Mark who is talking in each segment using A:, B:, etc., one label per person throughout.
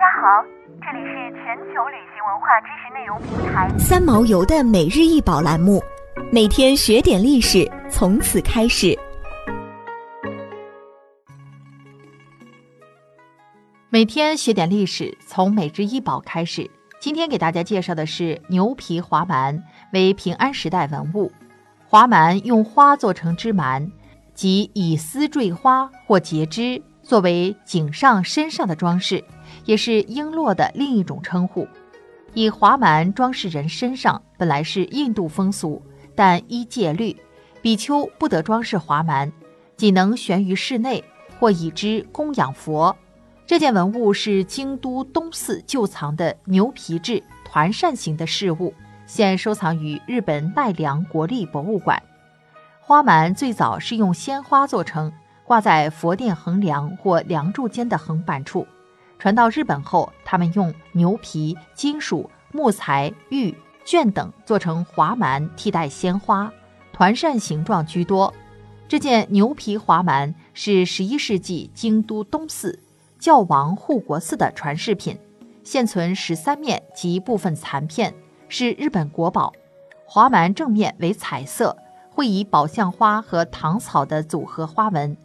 A: 家好，这里是全球旅行文化知识内容平台
B: 三毛游的每日一宝栏目，每天学点历史，从此开始。
C: 每天学点历史，从每日一宝开始。今天给大家介绍的是牛皮华蛮，为平安时代文物。华蛮用花做成枝蛮，即以丝缀花或结枝，作为颈上、身上的装饰，也是璎珞的另一种称呼。以华蛮装饰人身上，本来是印度风俗，但依戒律，比丘不得装饰华蛮，仅能悬于室内或以之供养佛。这件文物是京都东寺旧藏的牛皮制团扇形的饰物，现收藏于日本奈良国立博物馆。花蛮最早是用鲜花做成，挂在佛殿横梁或梁柱间的横板处。传到日本后，他们用牛皮、金属、木材、玉、绢等做成华蛮，替代鲜花，团扇形状居多。这件牛皮华蛮是十一世纪京都东寺。教王护国寺的传世品，现存十三面及部分残片，是日本国宝。华蛮正面为彩色，会以宝相花和唐草的组合花纹，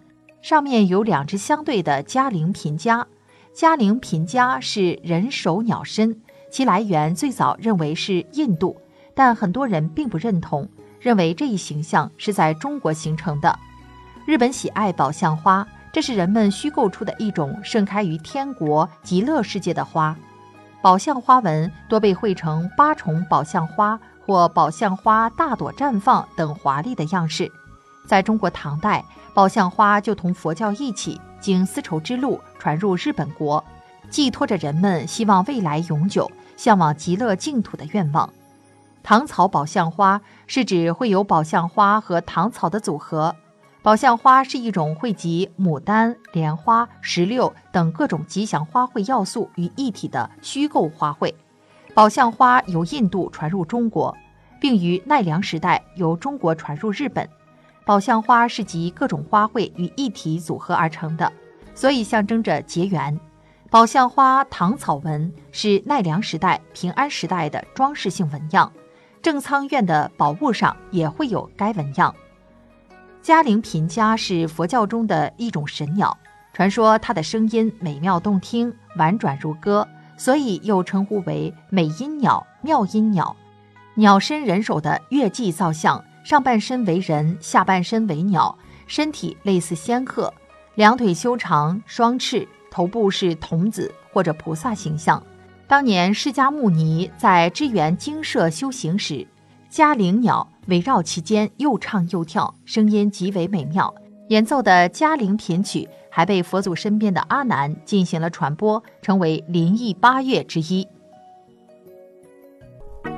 C: 上面有两只相对的嘉陵频伽。嘉陵频伽是人首鸟身，其来源最早认为是印度，但很多人并不认同，认为这一形象是在中国形成的。日本喜爱宝相花。这是人们虚构出的一种盛开于天国极乐世界的花，宝相花纹多被绘成八重宝相花或宝相花大朵绽放等华丽的样式。在中国唐代，宝相花就同佛教一起经丝绸之路传入日本国，寄托着人们希望未来永久、向往极乐净土的愿望。唐草宝相花是指会有宝相花和唐草的组合。宝相花是一种汇集牡丹、莲花、石榴等各种吉祥花卉要素于一体的虚构花卉。宝相花由印度传入中国，并于奈良时代由中国传入日本。宝相花是集各种花卉于一体组合而成的，所以象征着结缘。宝相花唐草纹是奈良时代、平安时代的装饰性纹样，正仓院的宝物上也会有该纹样。嘉陵频伽是佛教中的一种神鸟，传说它的声音美妙动听、婉转如歌，所以又称呼为美音鸟、妙音鸟。鸟身人首的月季造像，上半身为人，下半身为鸟，身体类似仙鹤，两腿修长，双翅，头部是童子或者菩萨形象。当年释迦牟尼在支援精舍修行时。嘉陵鸟围绕其间又唱又跳，声音极为美妙。演奏的嘉陵频曲还被佛祖身边的阿难进行了传播，成为灵异八乐之一。